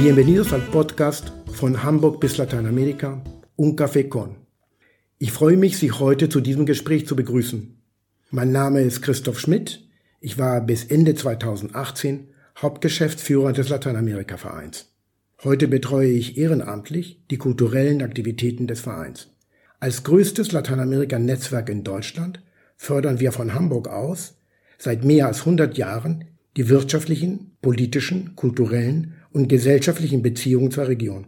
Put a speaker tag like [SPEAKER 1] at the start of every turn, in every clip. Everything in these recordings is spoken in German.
[SPEAKER 1] Bienvenidos al podcast von Hamburg bis Lateinamerika, Un Café Con. Ich freue mich, Sie heute zu diesem Gespräch zu begrüßen. Mein Name ist Christoph Schmidt. Ich war bis Ende 2018 Hauptgeschäftsführer des Lateinamerika-Vereins. Heute betreue ich ehrenamtlich die kulturellen Aktivitäten des Vereins. Als größtes Lateinamerika-Netzwerk in Deutschland fördern wir von Hamburg aus seit mehr als 100 Jahren die wirtschaftlichen, politischen, kulturellen und gesellschaftlichen Beziehungen zur Region.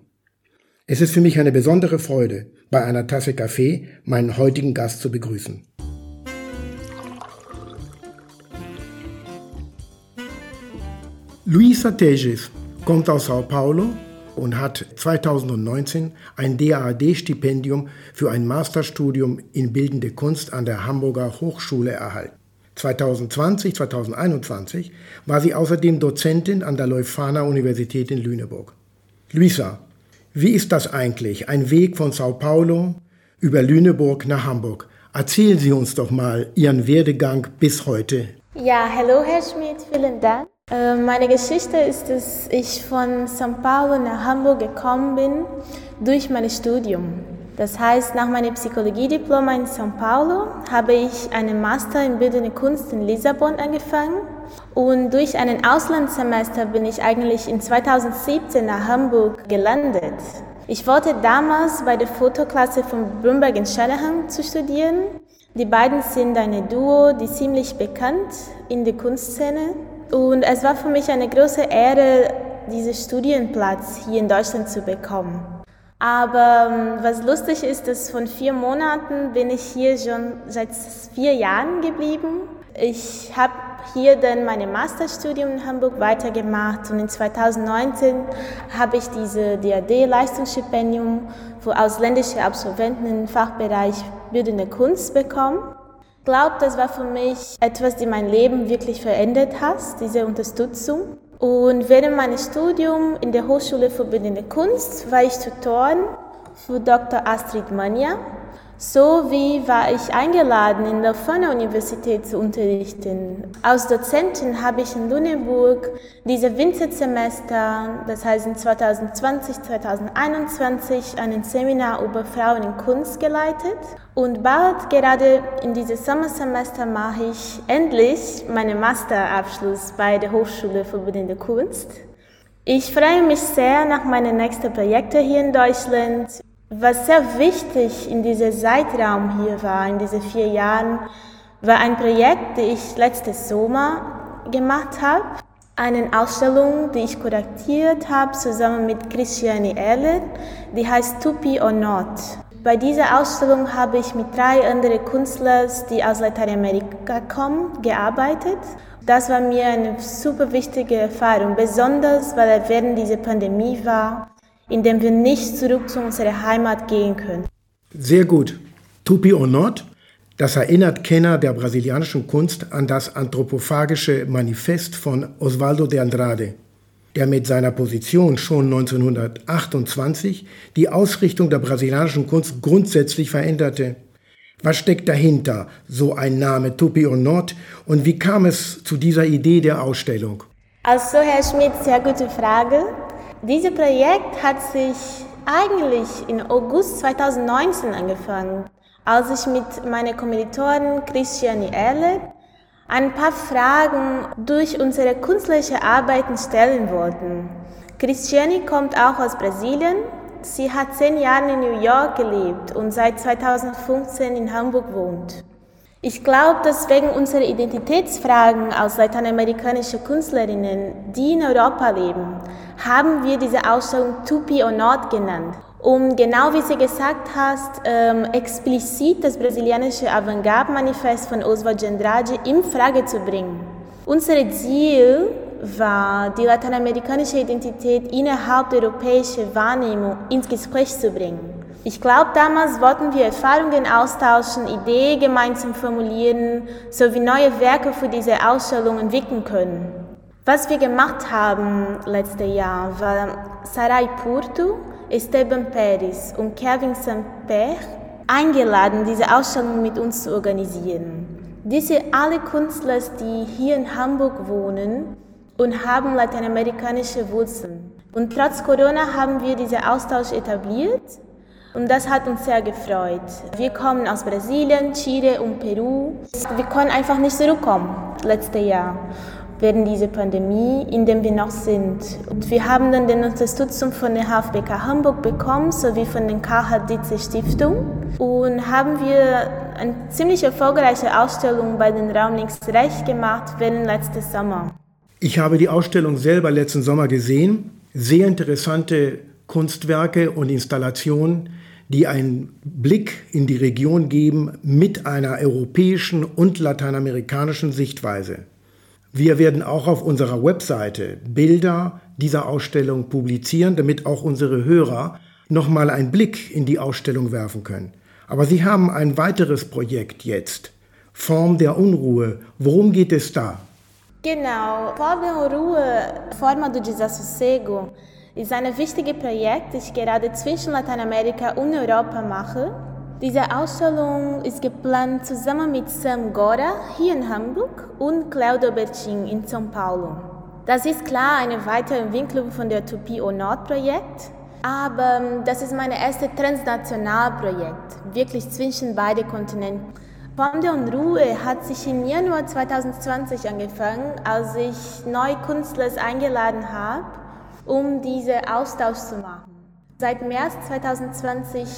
[SPEAKER 1] Es ist für mich eine besondere Freude, bei einer Tasse Kaffee meinen heutigen Gast zu begrüßen. Luisa Teges kommt aus Sao Paulo und hat 2019 ein DAAD-Stipendium für ein Masterstudium in Bildende Kunst an der Hamburger Hochschule erhalten. 2020, 2021 war sie außerdem Dozentin an der Leuphana Universität in Lüneburg. Luisa, wie ist das eigentlich, ein Weg von Sao Paulo über Lüneburg nach Hamburg? Erzählen Sie uns doch mal Ihren Werdegang bis heute.
[SPEAKER 2] Ja, hallo Herr Schmidt, vielen Dank. Äh, meine Geschichte ist, dass ich von Sao Paulo nach Hamburg gekommen bin durch mein Studium. Das heißt, nach meinem Psychologiediplom in São Paulo habe ich einen Master in Bildende Kunst in Lissabon angefangen und durch einen Auslandssemester bin ich eigentlich in 2017 nach Hamburg gelandet. Ich wollte damals bei der Fotoklasse von Bloomberg in Shanahan zu studieren. Die beiden sind eine Duo, die ziemlich bekannt in der Kunstszene. Und es war für mich eine große Ehre, diesen Studienplatz hier in Deutschland zu bekommen. Aber ähm, was lustig ist, dass von vier Monaten bin ich hier schon seit vier Jahren geblieben. Ich habe hier dann mein Masterstudium in Hamburg weitergemacht und in 2019 habe ich diese DAD-Leistungsstipendium für ausländische Absolventen im Fachbereich Bildende Kunst bekommen. Ich glaube, das war für mich etwas, die mein Leben wirklich verändert hat, diese Unterstützung. Und während meines Studiums in der Hochschule für Bildende Kunst war ich Tutorin für Dr. Astrid Mania sowie war ich eingeladen, in der Fana Universität zu unterrichten. Als Dozentin habe ich in Lüneburg diese Wintersemester, das heißt in 2020, 2021, ein Seminar über Frauen in Kunst geleitet. Und bald, gerade in diesem Sommersemester, mache ich endlich meinen Masterabschluss bei der Hochschule für Bildende Kunst. Ich freue mich sehr nach meinen nächsten Projekten hier in Deutschland. Was sehr wichtig in diesem Zeitraum hier war, in diesen vier Jahren, war ein Projekt, das ich letztes Sommer gemacht habe. Eine Ausstellung, die ich kuratiert habe, zusammen mit Christiane Ehler, die heißt Tupi or Not. Bei dieser Ausstellung habe ich mit drei anderen Künstlern, die aus Lateinamerika kommen, gearbeitet. Das war mir eine super wichtige Erfahrung, besonders weil er während dieser Pandemie war indem wir nicht zurück zu unserer Heimat gehen können.
[SPEAKER 1] Sehr gut. Tupi or not? Das erinnert Kenner der brasilianischen Kunst an das anthropophagische Manifest von Osvaldo de Andrade, der mit seiner Position schon 1928 die Ausrichtung der brasilianischen Kunst grundsätzlich veränderte. Was steckt dahinter, so ein Name Tupi or not, und wie kam es zu dieser Idee der Ausstellung?
[SPEAKER 2] Also, Herr Schmidt, sehr gute Frage. Dieses Projekt hat sich eigentlich in August 2019 angefangen, als ich mit meiner Kommilitonin Christiane Erle ein paar Fragen durch unsere künstlerische Arbeiten stellen wollten. Christiane kommt auch aus Brasilien. Sie hat zehn Jahre in New York gelebt und seit 2015 in Hamburg wohnt. Ich glaube, dass wegen unserer Identitätsfragen als lateinamerikanische Künstlerinnen, die in Europa leben, haben wir diese Ausstellung Tupi or Not genannt, um genau wie sie gesagt hast, ähm, explizit das brasilianische Avantgarde-Manifest von Oswald Andrade in Frage zu bringen. Unser Ziel war, die lateinamerikanische Identität innerhalb der europäischen Wahrnehmung ins Gespräch zu bringen. Ich glaube, damals wollten wir Erfahrungen austauschen, Ideen gemeinsam formulieren, sowie neue Werke für diese Ausstellung entwickeln können. Was wir gemacht haben letztes Jahr war Sarai Porto, Esteban Pérez und Kevin Saint-Père eingeladen, diese Ausstellung mit uns zu organisieren. Diese alle Künstler, die hier in Hamburg wohnen und haben lateinamerikanische Wurzeln. Und trotz Corona haben wir diesen Austausch etabliert und das hat uns sehr gefreut. Wir kommen aus Brasilien, Chile und Peru. Wir konnten einfach nicht zurückkommen letztes Jahr während dieser Pandemie, in der wir noch sind. Und wir haben dann die Unterstützung von der HFBK Hamburg bekommen, sowie von der Dietze Stiftung und haben wir eine ziemlich erfolgreiche Ausstellung bei den Raum links rechts gemacht während letzten Sommer.
[SPEAKER 1] Ich habe die Ausstellung selber letzten Sommer gesehen. Sehr interessante Kunstwerke und Installationen, die einen Blick in die Region geben mit einer europäischen und lateinamerikanischen Sichtweise. Wir werden auch auf unserer Webseite Bilder dieser Ausstellung publizieren, damit auch unsere Hörer nochmal einen Blick in die Ausstellung werfen können. Aber Sie haben ein weiteres Projekt jetzt, Form der Unruhe. Worum geht es da?
[SPEAKER 2] Genau, Form der Unruhe, Forma do Desassossego, ist ein wichtiges Projekt, das ich gerade zwischen Lateinamerika und Europa mache. Diese Ausstellung ist geplant zusammen mit Sam Gora hier in Hamburg und Claudio Bercin in São Paulo. Das ist klar eine Weiterentwicklung von der Tupio Nord Projekt, aber das ist mein erstes Transnationalprojekt, wirklich zwischen beiden Kontinenten. Form der Unruhe hat sich im Januar 2020 angefangen, als ich neue Künstler eingeladen habe, um diesen Austausch zu machen. Seit März 2020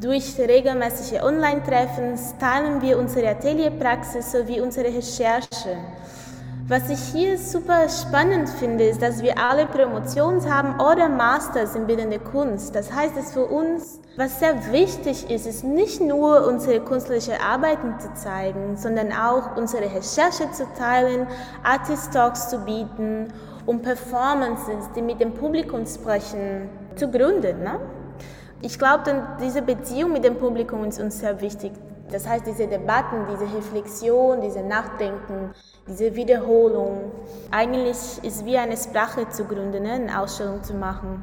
[SPEAKER 2] durch regelmäßige Online-Treffen teilen wir unsere Atelierpraxis sowie unsere Recherche. Was ich hier super spannend finde, ist, dass wir alle Promotions haben oder Masters in bildende Kunst. Das heißt, dass für uns, was sehr wichtig ist, ist nicht nur unsere künstlerischen Arbeiten zu zeigen, sondern auch unsere Recherche zu teilen, Artist Talks zu bieten um Performances, die mit dem Publikum sprechen, zu gründen. Ne? Ich glaube, diese Beziehung mit dem Publikum ist uns sehr wichtig. Das heißt, diese Debatten, diese Reflexion, diese Nachdenken, diese Wiederholung. Eigentlich ist wie eine Sprache zu gründen, ne? eine Ausstellung zu machen.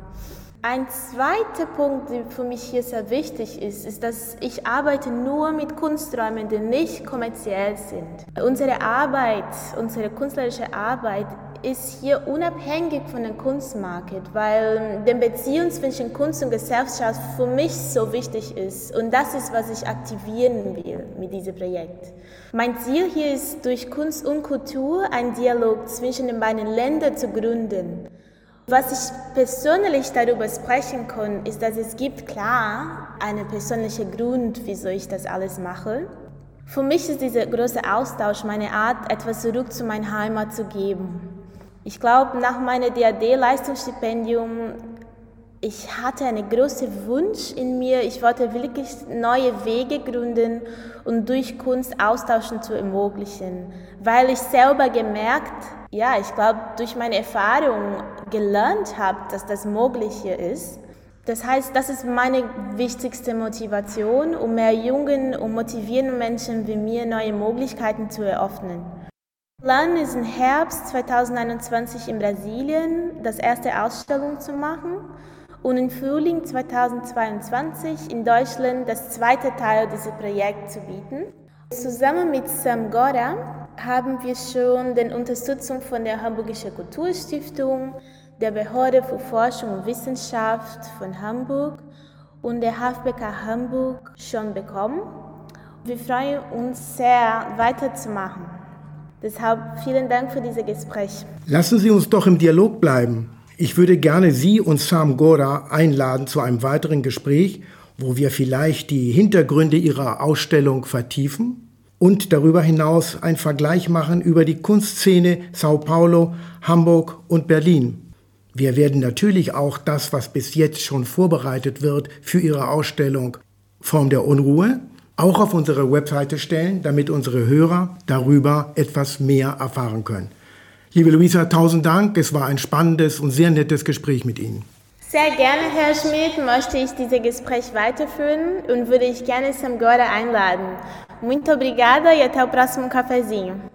[SPEAKER 2] Ein zweiter Punkt, der für mich hier sehr wichtig ist, ist, dass ich arbeite nur mit Kunsträumen, die nicht kommerziell sind. Unsere Arbeit, unsere künstlerische Arbeit ist hier unabhängig von dem Kunstmarkt, weil die Beziehung zwischen Kunst und Gesellschaft für mich so wichtig ist. Und das ist, was ich aktivieren will mit diesem Projekt. Mein Ziel hier ist, durch Kunst und Kultur einen Dialog zwischen den beiden Ländern zu gründen. Was ich persönlich darüber sprechen kann, ist, dass es gibt klar einen persönlichen Grund, wieso ich das alles mache. Für mich ist dieser große Austausch meine Art, etwas zurück zu meiner Heimat zu geben. Ich glaube, nach meinem DAD-Leistungsstipendium, ich hatte einen großen Wunsch in mir. Ich wollte wirklich neue Wege gründen und durch Kunst austauschen zu ermöglichen, weil ich selber gemerkt, ja, ich glaube, durch meine Erfahrung gelernt habe, dass das möglich hier ist. Das heißt, das ist meine wichtigste Motivation, um mehr jungen und motivierenden Menschen wie mir neue Möglichkeiten zu eröffnen. Plan ist im Herbst 2021 in Brasilien das erste Ausstellung zu machen und im Frühling 2022 in Deutschland das zweite Teil dieses Projekts zu bieten. Zusammen mit Sam Gora haben wir schon die Unterstützung von der Hamburgischen Kulturstiftung, der Behörde für Forschung und Wissenschaft von Hamburg und der HFBK Hamburg schon bekommen. Wir freuen uns sehr, weiterzumachen. Deshalb vielen Dank für dieses Gespräch.
[SPEAKER 1] Lassen Sie uns doch im Dialog bleiben. Ich würde gerne Sie und Sam Gora einladen zu einem weiteren Gespräch, wo wir vielleicht die Hintergründe Ihrer Ausstellung vertiefen und darüber hinaus einen Vergleich machen über die Kunstszene Sao Paulo, Hamburg und Berlin. Wir werden natürlich auch das, was bis jetzt schon vorbereitet wird für Ihre Ausstellung Form der Unruhe, auch auf unsere Webseite stellen, damit unsere Hörer darüber etwas mehr erfahren können. Liebe Luisa, tausend Dank. Es war ein spannendes und sehr nettes Gespräch mit Ihnen.
[SPEAKER 2] Sehr gerne, Herr Schmidt, möchte ich dieses Gespräch weiterführen und würde ich gerne Sam Gora einladen. Muito obrigada e até o próximo cafezinho.